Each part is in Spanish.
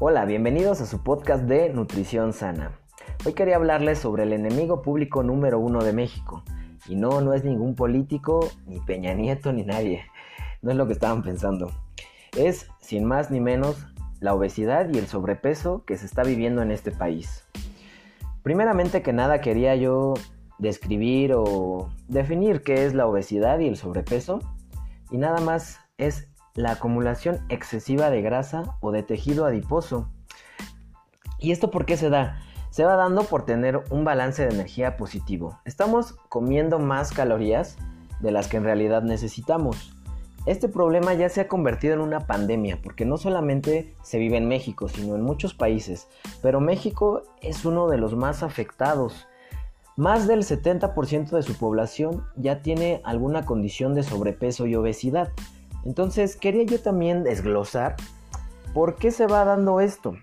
Hola, bienvenidos a su podcast de Nutrición Sana. Hoy quería hablarles sobre el enemigo público número uno de México. Y no, no es ningún político, ni Peña Nieto, ni nadie. No es lo que estaban pensando. Es, sin más ni menos, la obesidad y el sobrepeso que se está viviendo en este país. Primeramente que nada quería yo describir o definir qué es la obesidad y el sobrepeso. Y nada más es la acumulación excesiva de grasa o de tejido adiposo. ¿Y esto por qué se da? Se va dando por tener un balance de energía positivo. Estamos comiendo más calorías de las que en realidad necesitamos. Este problema ya se ha convertido en una pandemia porque no solamente se vive en México, sino en muchos países, pero México es uno de los más afectados. Más del 70% de su población ya tiene alguna condición de sobrepeso y obesidad. Entonces quería yo también desglosar por qué se va dando esto.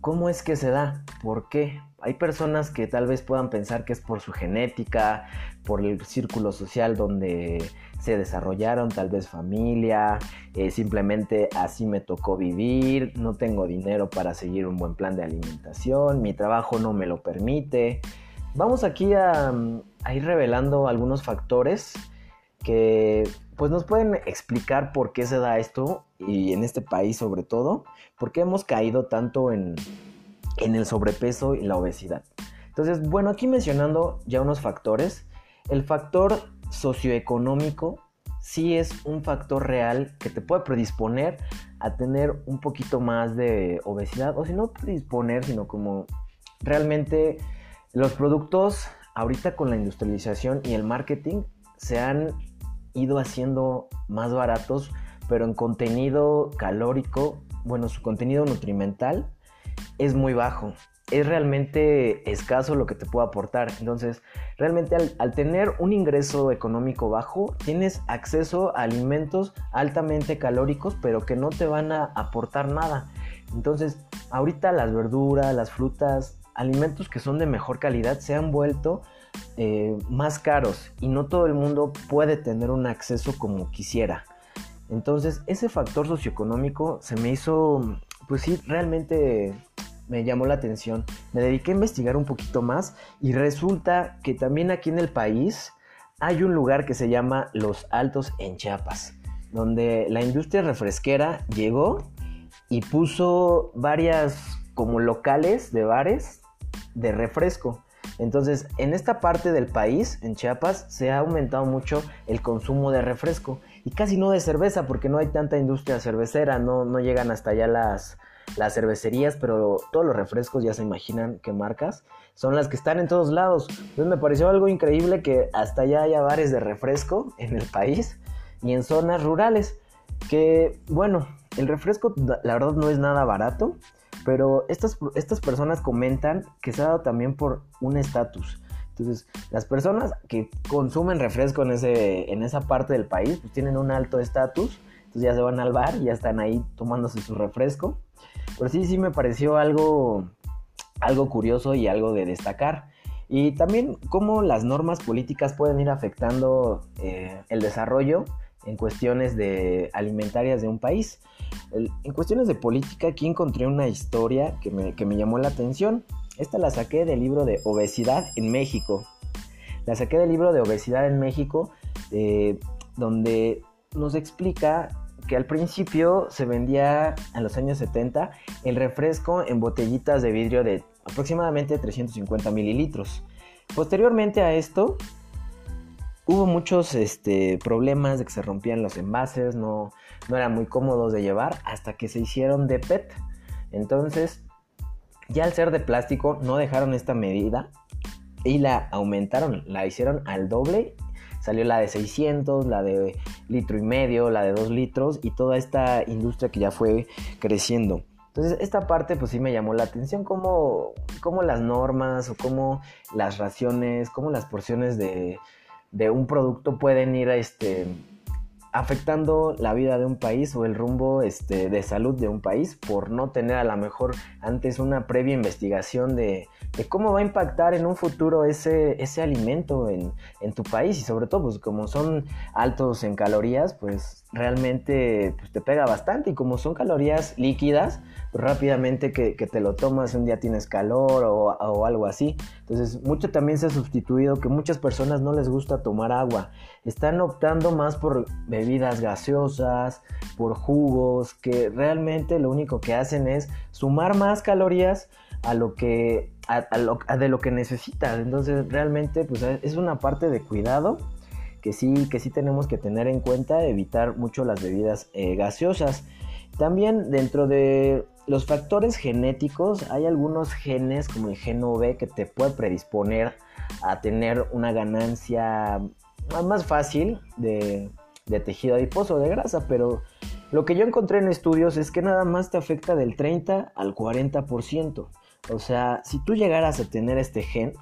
¿Cómo es que se da? ¿Por qué? Hay personas que tal vez puedan pensar que es por su genética, por el círculo social donde se desarrollaron, tal vez familia, eh, simplemente así me tocó vivir, no tengo dinero para seguir un buen plan de alimentación, mi trabajo no me lo permite. Vamos aquí a, a ir revelando algunos factores que pues nos pueden explicar por qué se da esto y en este país sobre todo, por qué hemos caído tanto en, el sobrepeso y la obesidad. Entonces, bueno, aquí mencionando ya unos factores, el factor socioeconómico sí es un factor real que te puede predisponer a tener un poquito más de obesidad, o si no predisponer, sino como realmente los productos ahorita con la industrialización y el marketing se han ido haciendo más baratos, pero en contenido calórico, bueno, su contenido nutrimental es muy bajo. Es realmente escaso lo que te puede aportar. Entonces, realmente al, tener un ingreso económico bajo, tienes acceso a alimentos altamente calóricos, pero que no te van a aportar nada. Entonces, ahorita las verduras, las frutas, alimentos que son de mejor calidad se han vuelto eh, más caros y no todo el mundo puede tener un acceso como quisiera. Entonces ese factor socioeconómico se me hizo, pues sí, realmente me llamó la atención. Me dediqué a investigar un poquito más y resulta que también aquí en el país hay un lugar que se llama Los Altos en Chiapas, donde la industria refresquera llegó y puso varias como locales de bares de refresco. Entonces, en esta parte del país, en Chiapas, se ha aumentado mucho el consumo de refresco y casi no de cerveza porque no hay tanta industria cervecera, no, no llegan hasta allá las, las cervecerías, pero todos los refrescos ya se imaginan qué marcas son las que están en todos lados. Entonces me pareció algo increíble que hasta allá haya bares de refresco en el país y en zonas rurales. Que bueno, el refresco la verdad no es nada barato. Pero estas, estas personas comentan que se ha dado también por un estatus. Entonces, las personas que consumen refresco en, ese, en esa parte del país, pues tienen un alto estatus. Entonces ya se van al bar y ya están ahí tomándose su refresco. Pero sí, sí me pareció algo, algo curioso y algo de destacar. Y también cómo las normas políticas pueden ir afectando eh, el desarrollo en cuestiones de alimentarias de un país. En cuestiones de política, aquí encontré una historia que me, llamó la atención. Esta la saqué del libro de Obesidad en México. La saqué del libro de Obesidad en México, eh, donde nos explica que al principio se vendía en los años 70 el refresco en botellitas de vidrio de aproximadamente 350 mililitros. Posteriormente a esto, Hubo muchos este, problemas de que se rompían los envases, no, eran muy cómodos de llevar hasta que se hicieron de PET. Entonces, ya al ser de plástico, no dejaron esta medida y la aumentaron, la hicieron al doble. Salió la de 600, la de litro y medio, la de 2 litros y toda esta industria que ya fue creciendo. Entonces, esta parte pues sí me llamó la atención, como, como las normas o como las raciones, como las porciones de, de un producto pueden ir este, afectando la vida de un país o el rumbo este, de salud de un país por no tener a lo mejor antes una previa investigación de, cómo va a impactar en un futuro ese, ese alimento en, tu país. Y sobre todo pues como son altos en calorías pues realmente pues, te pega bastante y como son calorías líquidas, pues, rápidamente que, te lo tomas, un día tienes calor o, algo así. Entonces, mucho también se ha sustituido que muchas personas no les gusta tomar agua. Están optando más por bebidas gaseosas, por jugos, que realmente lo único que hacen es sumar más calorías a lo que de lo que necesitas. Entonces, realmente pues es una parte de cuidado que sí, que sí tenemos que tener en cuenta, evitar mucho las bebidas eh, gaseosas. También dentro de los factores genéticos hay algunos genes como el gen OV que te puede predisponer a tener una ganancia más fácil de, de tejido adiposo de grasa, pero lo que yo encontré en estudios es que nada más te afecta del 30 al 40%. O sea, si tú llegaras a tener este gen,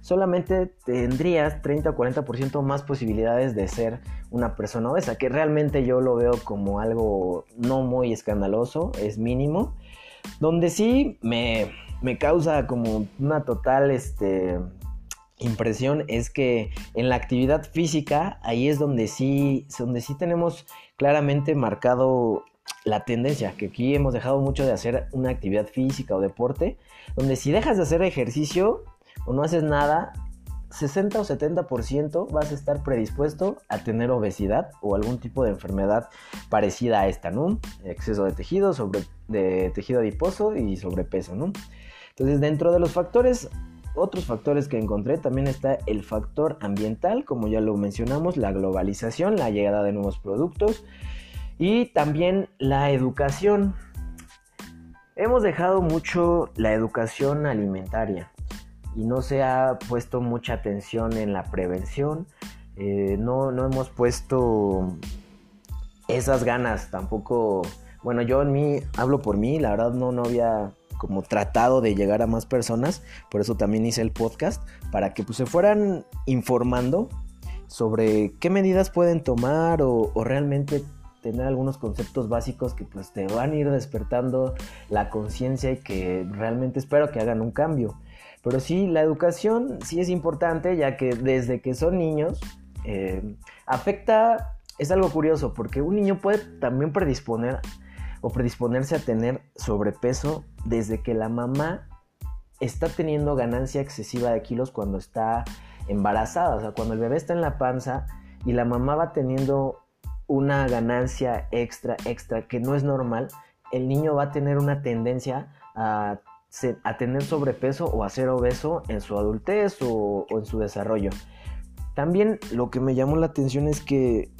solamente tendrías 30 o 40% más posibilidades de ser una persona obesa, que realmente yo lo veo como algo no muy escandaloso, es mínimo, donde sí me, causa como una total este, impresión es que en la actividad física ahí es donde sí, donde sí tenemos claramente marcado la tendencia, que aquí hemos dejado mucho de hacer una actividad física o deporte, donde si dejas de hacer ejercicio, o no haces nada, 60 o 70% vas a estar predispuesto a tener obesidad o algún tipo de enfermedad parecida a esta, ¿no? Exceso de tejido, sobre, de tejido adiposo y sobrepeso, ¿no? Entonces, dentro de los factores, otros factores que encontré también está el factor ambiental, como ya lo mencionamos, la globalización, la llegada de nuevos productos y también la educación. Hemos dejado mucho la educación alimentaria y no se ha puesto mucha atención en la prevención. Eh, no, no hemos puesto esas ganas tampoco. Bueno, yo en mí hablo por mí, la verdad no, no había como tratado de llegar a más personas, por eso también hice el podcast, para que pues, se fueran informando sobre qué medidas pueden tomar o, o realmente tener algunos conceptos básicos que pues te van a ir despertando la conciencia y que realmente espero que hagan un cambio. Pero sí, la educación sí es importante, ya que desde que son niños, eh, afecta, es algo curioso, porque un niño puede también predisponer o predisponerse a tener sobrepeso desde que la mamá está teniendo ganancia excesiva de kilos cuando está embarazada, o sea, cuando el bebé está en la panza y la mamá va teniendo una ganancia extra, extra, que no es normal, el niño va a tener una tendencia a a tener sobrepeso o a ser obeso en su adultez o, en su desarrollo. También lo que me llamó la atención es que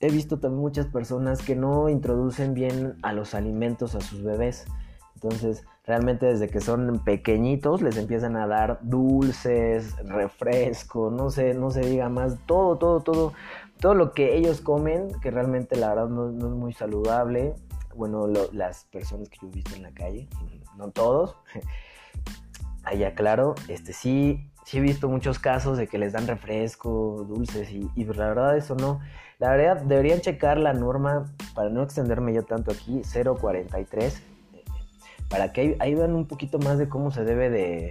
he visto también muchas personas que no introducen bien a los alimentos a sus bebés. Entonces, realmente desde que son pequeñitos les empiezan a dar dulces, refresco, no sé, no se diga más, todo, todo, todo, todo lo que ellos comen, que realmente la verdad no, es muy saludable. Bueno, las personas que yo he visto en la calle, no todos. Allá claro, este sí, sí he visto muchos casos de que les dan refresco, dulces y, y la verdad eso no. La verdad deberían checar la norma, para no extenderme yo tanto aquí, 043, para que ahí vean un poquito más de cómo se debe de,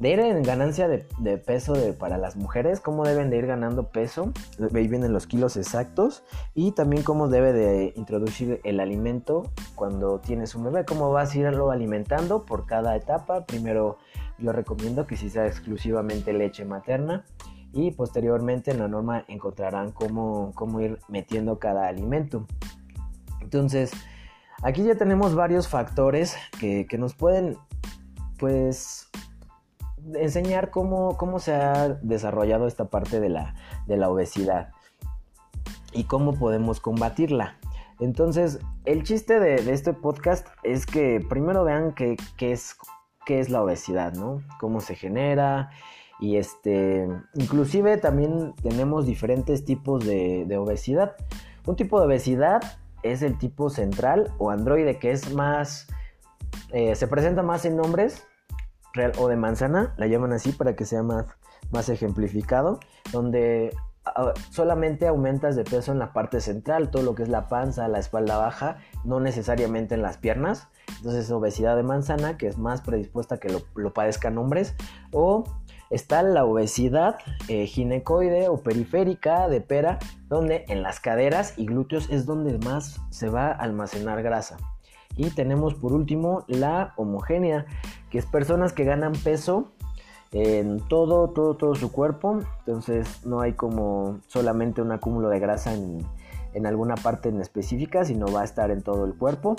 de ir en ganancia de, peso para las mujeres, cómo deben de ir ganando peso, ahí vienen los kilos exactos, y también cómo debe de introducir el alimento cuando tienes un bebé, cómo vas a irlo alimentando por cada etapa. Primero yo recomiendo que si sea exclusivamente leche materna y posteriormente en la norma encontrarán cómo, cómo ir metiendo cada alimento. Entonces, aquí ya tenemos varios factores que, que nos pueden pues enseñar cómo, cómo se ha desarrollado esta parte de la, de la obesidad y cómo podemos combatirla. Entonces, el chiste de, este podcast es que primero vean qué, es, qué es la obesidad, ¿no? Cómo se genera. Y este, inclusive también tenemos diferentes tipos de, obesidad. Un tipo de obesidad es el tipo central o androide, que es más, eh, se presenta más en hombres real o de manzana, la llaman así para que sea más, más ejemplificado, donde ah, solamente aumentas de peso en la parte central, todo lo que es la panza, la espalda baja, no necesariamente en las piernas. Entonces obesidad de manzana, que es más predispuesta a que lo, padezcan hombres, o Está la obesidad eh, ginecoide o periférica de pera, donde en las caderas y glúteos es donde más se va a almacenar grasa. Y tenemos por último la homogénea, que es personas que ganan peso en todo, todo, todo su cuerpo. Entonces no hay como solamente un acúmulo de grasa en, alguna parte en específica, sino va a estar en todo el cuerpo.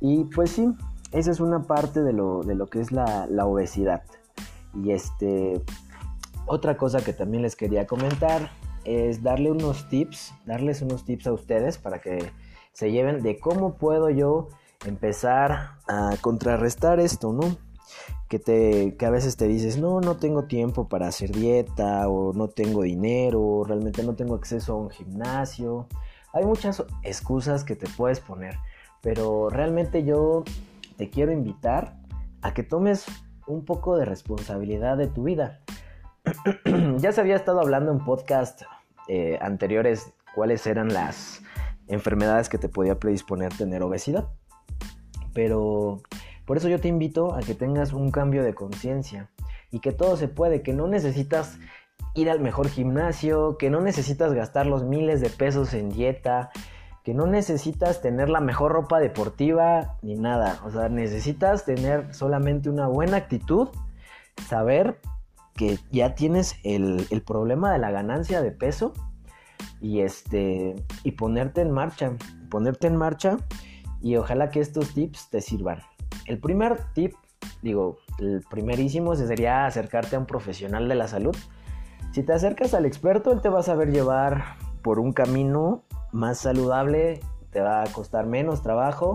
Y pues sí, esa es una parte de lo, de lo que es la, la obesidad. Y este, otra cosa que también les quería comentar es darle unos tips, darles unos tips a ustedes para que se lleven de cómo puedo yo empezar a contrarrestar esto, ¿no? Que, te, que a veces te dices, no, no tengo tiempo para hacer dieta o no tengo dinero, realmente no tengo acceso a un gimnasio. Hay muchas excusas que te puedes poner, pero realmente yo te quiero invitar a que tomes un poco de responsabilidad de tu vida. ya se había estado hablando en podcast eh, anteriores cuáles eran las enfermedades que te podía predisponer tener obesidad. Pero por eso yo te invito a que tengas un cambio de conciencia y que todo se puede, que no necesitas ir al mejor gimnasio, que no necesitas gastar los miles de pesos en dieta, que no necesitas tener la mejor ropa deportiva ni nada. O sea, necesitas tener solamente una buena actitud, saber que ya tienes el, problema de la ganancia de peso y este y ponerte en marcha, ponerte en marcha y ojalá que estos tips te sirvan. El primer tip, digo, el primerísimo sería acercarte a un profesional de la salud. Si te acercas al experto, él te va a saber llevar por un camino más saludable, te va a costar menos trabajo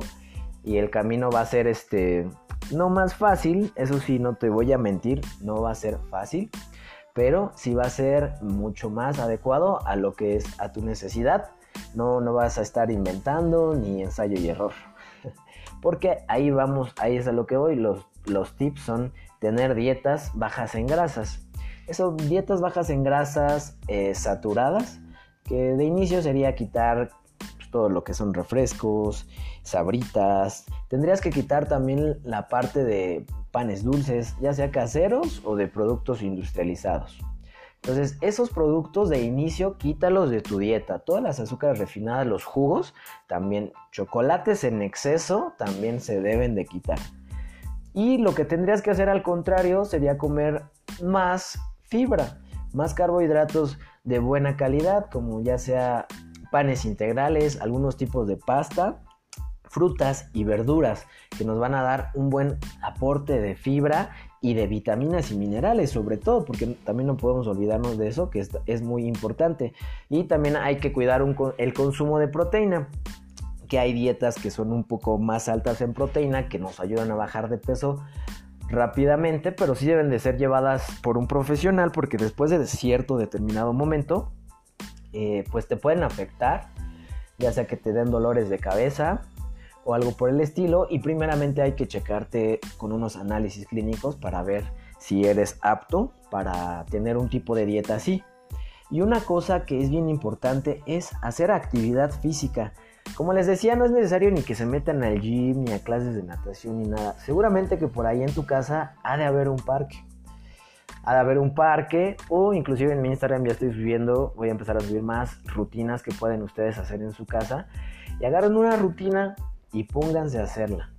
y el camino va a ser este no más fácil, eso sí no te voy a mentir, no va a ser fácil, pero sí va a ser mucho más adecuado a lo que es a tu necesidad. No, no vas a estar inventando ni ensayo y error. Porque ahí vamos, ahí es a lo que voy. Los, los tips son tener dietas bajas en grasas. Esas dietas bajas en grasas eh, saturadas que de inicio sería quitar pues, todo lo que son refrescos, sabritas. Tendrías que quitar también la parte de panes dulces, ya sea caseros o de productos industrializados. Entonces, esos productos de inicio quítalos de tu dieta. Todas las azúcares refinadas, los jugos, también chocolates en exceso también se deben de quitar. Y lo que tendrías que hacer al contrario sería comer más fibra, más carbohidratos de buena calidad, como ya sea panes integrales, algunos tipos de pasta, frutas y verduras que nos van a dar un buen aporte de fibra y de vitaminas y minerales sobre todo, porque también no podemos olvidarnos de eso, que es, muy importante. Y también hay que cuidar el consumo de proteína, que hay dietas que son un poco más altas en proteína, que nos ayudan a bajar de peso rápidamente, pero sí deben de ser llevadas por un profesional porque después de cierto determinado momento, eh, pues te pueden afectar, ya sea que te den dolores de cabeza o algo por el estilo, y primeramente hay que checarte con unos análisis clínicos para ver si eres apto para tener un tipo de dieta así. Y una cosa que es bien importante es hacer actividad física. Como les decía, no es necesario ni que se metan al gym, ni a clases de natación, ni nada. Seguramente que por ahí en tu casa ha de haber un parque. Ha de haber un parque o inclusive en mi Instagram ya estoy subiendo, voy a empezar a subir más rutinas que pueden ustedes hacer en su casa. Y agarren una rutina y pónganse a hacerla.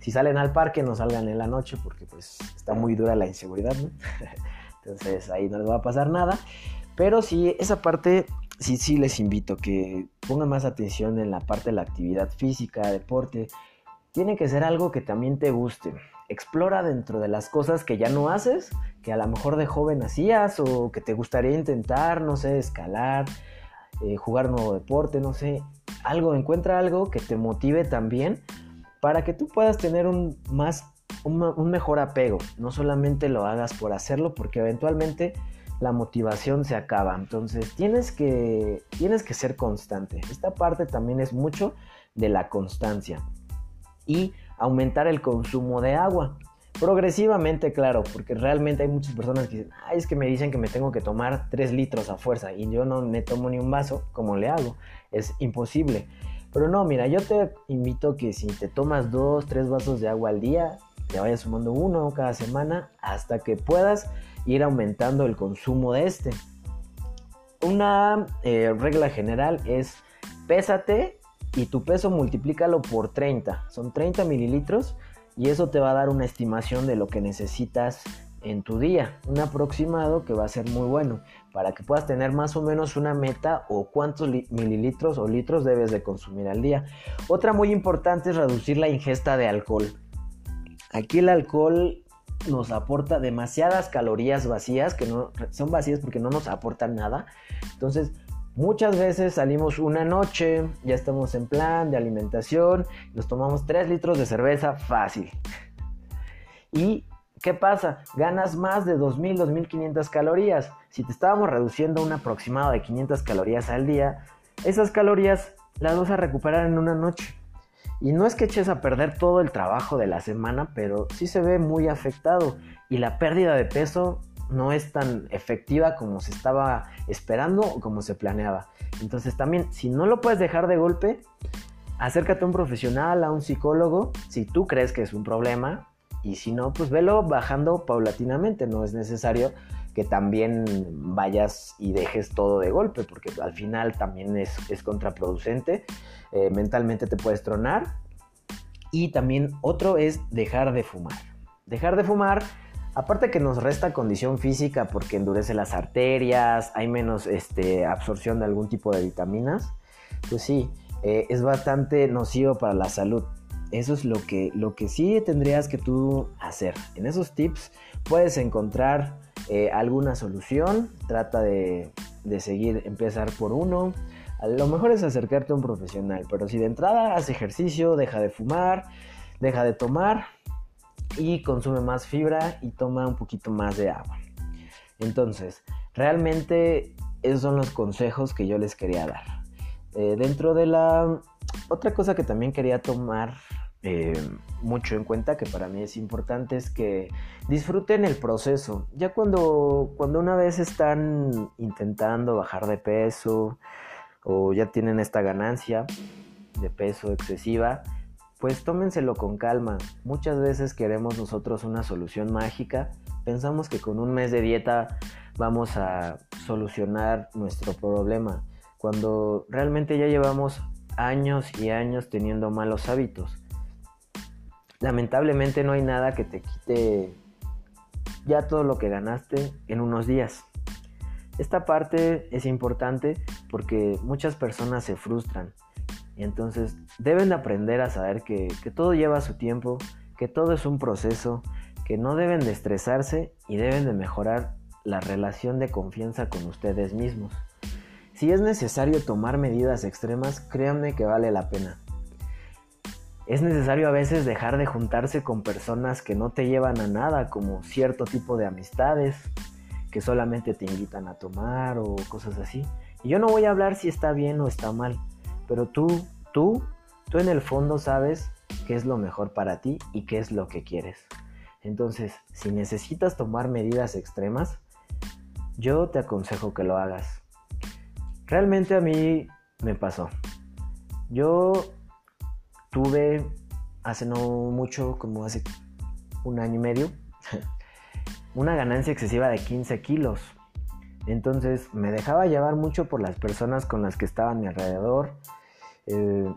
Si salen al parque, no salgan en la noche porque pues está muy dura la inseguridad. Entonces ahí no les va a pasar nada. Pero sí, esa parte sí, sí les invito que pongan más atención en la parte de la actividad física, deporte. Tiene que ser algo que también te guste. Explora dentro de las cosas que ya no haces, que a lo mejor de joven hacías o que te gustaría intentar, no sé, escalar, eh, jugar nuevo deporte, no sé. Algo, encuentra algo que te motive también para que tú puedas tener un más un mejor apego. No solamente lo hagas por hacerlo, porque eventualmente la motivación se acaba. Entonces tienes que, tienes que ser constante. Esta parte también es mucho de la constancia. Y aumentar el consumo de agua. Progresivamente, claro, porque realmente hay muchas personas que dicen, Ay, es que me dicen que me tengo que tomar 3 litros a fuerza y yo no me tomo ni un vaso, ¿cómo le hago? Es imposible. Pero no, mira, yo te invito que si te tomas 2, 3 vasos de agua al día, te vayas sumando uno cada semana hasta que puedas ir aumentando el consumo de este. Una eh, regla general es pésate y tu peso multiplícalo por 30. Son 30 mililitros y eso te va a dar una estimación de lo que necesitas en tu día, un aproximado que va a ser muy bueno para que puedas tener más o menos una meta o cuántos mililitros o litros debes de consumir al día. Otra muy importante es reducir la ingesta de alcohol. Aquí el alcohol nos aporta demasiadas calorías vacías, que no son vacías porque no nos aportan nada. Entonces, muchas veces salimos una noche, ya estamos en plan de alimentación, nos tomamos 3 litros de cerveza fácil. Y ¿Qué pasa? Ganas más de 2.000, 2.500 calorías. Si te estábamos reduciendo un aproximado de 500 calorías al día, esas calorías las vas a recuperar en una noche. Y no es que eches a perder todo el trabajo de la semana, pero sí se ve muy afectado. Y la pérdida de peso no es tan efectiva como se estaba esperando o como se planeaba. Entonces también, si no lo puedes dejar de golpe, acércate a un profesional, a un psicólogo, si tú crees que es un problema, y si no, pues velo bajando paulatinamente. No es necesario que también vayas y dejes todo de golpe, porque al final también es, contraproducente. Eh, mentalmente te puedes tronar. Y también otro es dejar de fumar. Dejar de fumar, aparte que nos resta condición física porque endurece las arterias, hay menos este, absorción de algún tipo de vitaminas, pues sí, eh, es bastante nocivo para la salud. Eso es lo que, lo que sí tendrías que tú hacer. En esos tips puedes encontrar eh, alguna solución. Trata de, seguir, empezar por uno. A lo mejor es acercarte a un profesional, pero si de entrada haces ejercicio, deja de fumar, deja de tomar y consume más fibra y toma un poquito más de agua. Entonces, realmente esos son los consejos que yo les quería dar. Eh, dentro de la otra cosa que también quería tomar eh, mucho en cuenta, que para mí es importante, es que disfruten el proceso. Ya cuando, cuando una vez están intentando bajar de peso o ya tienen esta ganancia de peso excesiva, pues tómenselo con calma. Muchas veces queremos nosotros una solución mágica. Pensamos que con un mes de dieta vamos a solucionar nuestro problema, cuando realmente ya llevamos años y años teniendo malos hábitos lamentablemente no hay nada que te quite ya todo lo que ganaste en unos días. Esta parte es importante porque muchas personas se frustran entonces deben de aprender a saber que, que todo lleva su tiempo, que todo es un proceso, que no deben de estresarse y deben de mejorar la relación de confianza con ustedes mismos. Si es necesario tomar medidas extremas, créanme que vale la pena. Es necesario a veces dejar de juntarse con personas que no te llevan a nada, como cierto tipo de amistades que solamente te invitan a tomar o cosas así. Y yo no voy a hablar si está bien o está mal, pero tú, tú, tú en el fondo sabes qué es lo mejor para ti y qué es lo que quieres. Entonces, si necesitas tomar medidas extremas, yo te aconsejo que lo hagas. Realmente a mí me pasó. Yo tuve hace no mucho, como hace un año y medio, una ganancia excesiva de 15 kilos. Entonces me dejaba llevar mucho por las personas con las que estaba a mi alrededor. Eh,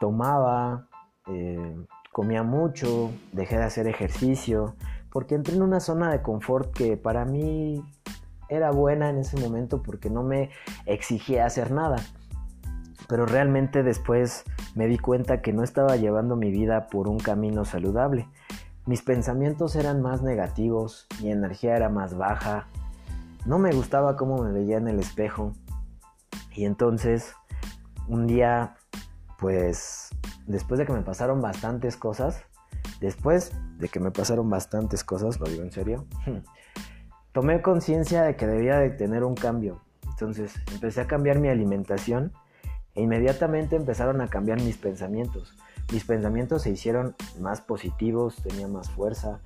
tomaba, eh, comía mucho, dejé de hacer ejercicio, porque entré en una zona de confort que para mí era buena en ese momento porque no me exigía hacer nada pero realmente después me di cuenta que no estaba llevando mi vida por un camino saludable. Mis pensamientos eran más negativos, mi energía era más baja, no me gustaba cómo me veía en el espejo. Y entonces, un día, pues, después de que me pasaron bastantes cosas, después de que me pasaron bastantes cosas, lo digo en serio, tomé conciencia de que debía de tener un cambio. Entonces, empecé a cambiar mi alimentación e inmediatamente empezaron a cambiar mis pensamientos. Mis pensamientos se hicieron más positivos, tenía más fuerza.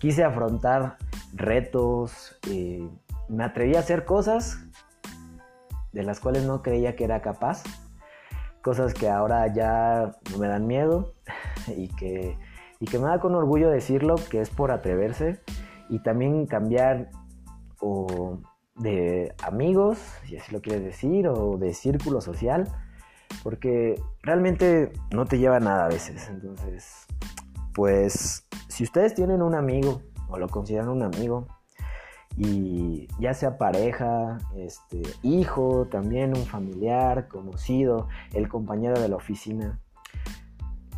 Quise afrontar retos, eh, me atreví a hacer cosas de las cuales no creía que era capaz. Cosas que ahora ya me dan miedo y que, y que me da con orgullo decirlo que es por atreverse y también cambiar o de amigos, si así lo quieres decir, o de círculo social, porque realmente no te lleva nada a veces. Entonces, pues si ustedes tienen un amigo o lo consideran un amigo, y ya sea pareja, este, hijo, también un familiar, conocido, el compañero de la oficina,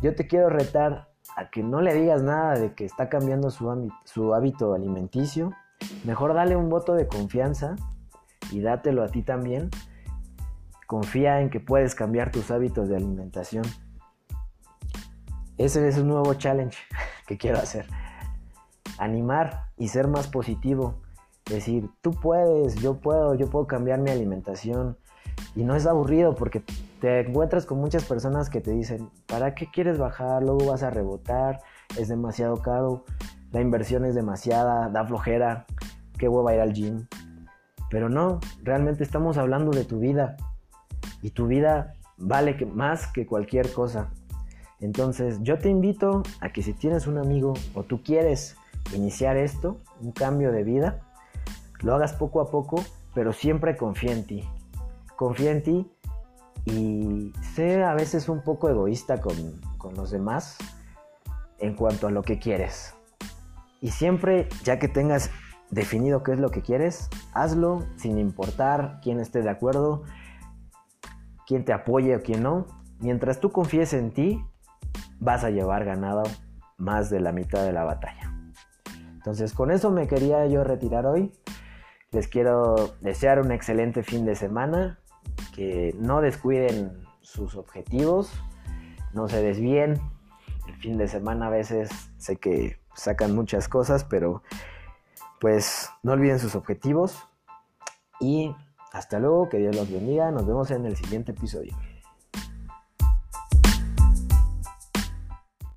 yo te quiero retar a que no le digas nada de que está cambiando su, su hábito alimenticio. Mejor dale un voto de confianza y dátelo a ti también. Confía en que puedes cambiar tus hábitos de alimentación. Ese es un nuevo challenge que quiero hacer. Animar y ser más positivo. Decir, tú puedes, yo puedo, yo puedo cambiar mi alimentación. Y no es aburrido porque te encuentras con muchas personas que te dicen, ¿para qué quieres bajar? Luego vas a rebotar, es demasiado caro, la inversión es demasiada, da flojera, qué hueva ir al gym. Pero no, realmente estamos hablando de tu vida y tu vida vale más que cualquier cosa. Entonces yo te invito a que si tienes un amigo o tú quieres iniciar esto, un cambio de vida, lo hagas poco a poco, pero siempre confía en ti. Confía en ti y sé a veces un poco egoísta con, con los demás en cuanto a lo que quieres. Y siempre, ya que tengas definido qué es lo que quieres, hazlo sin importar quién esté de acuerdo, quién te apoye o quién no. Mientras tú confíes en ti, vas a llevar ganado más de la mitad de la batalla. Entonces con eso me quería yo retirar hoy. Les quiero desear un excelente fin de semana que no descuiden sus objetivos, no se desvíen. El fin de semana a veces sé que sacan muchas cosas, pero pues no olviden sus objetivos y hasta luego, que Dios los bendiga, nos vemos en el siguiente episodio.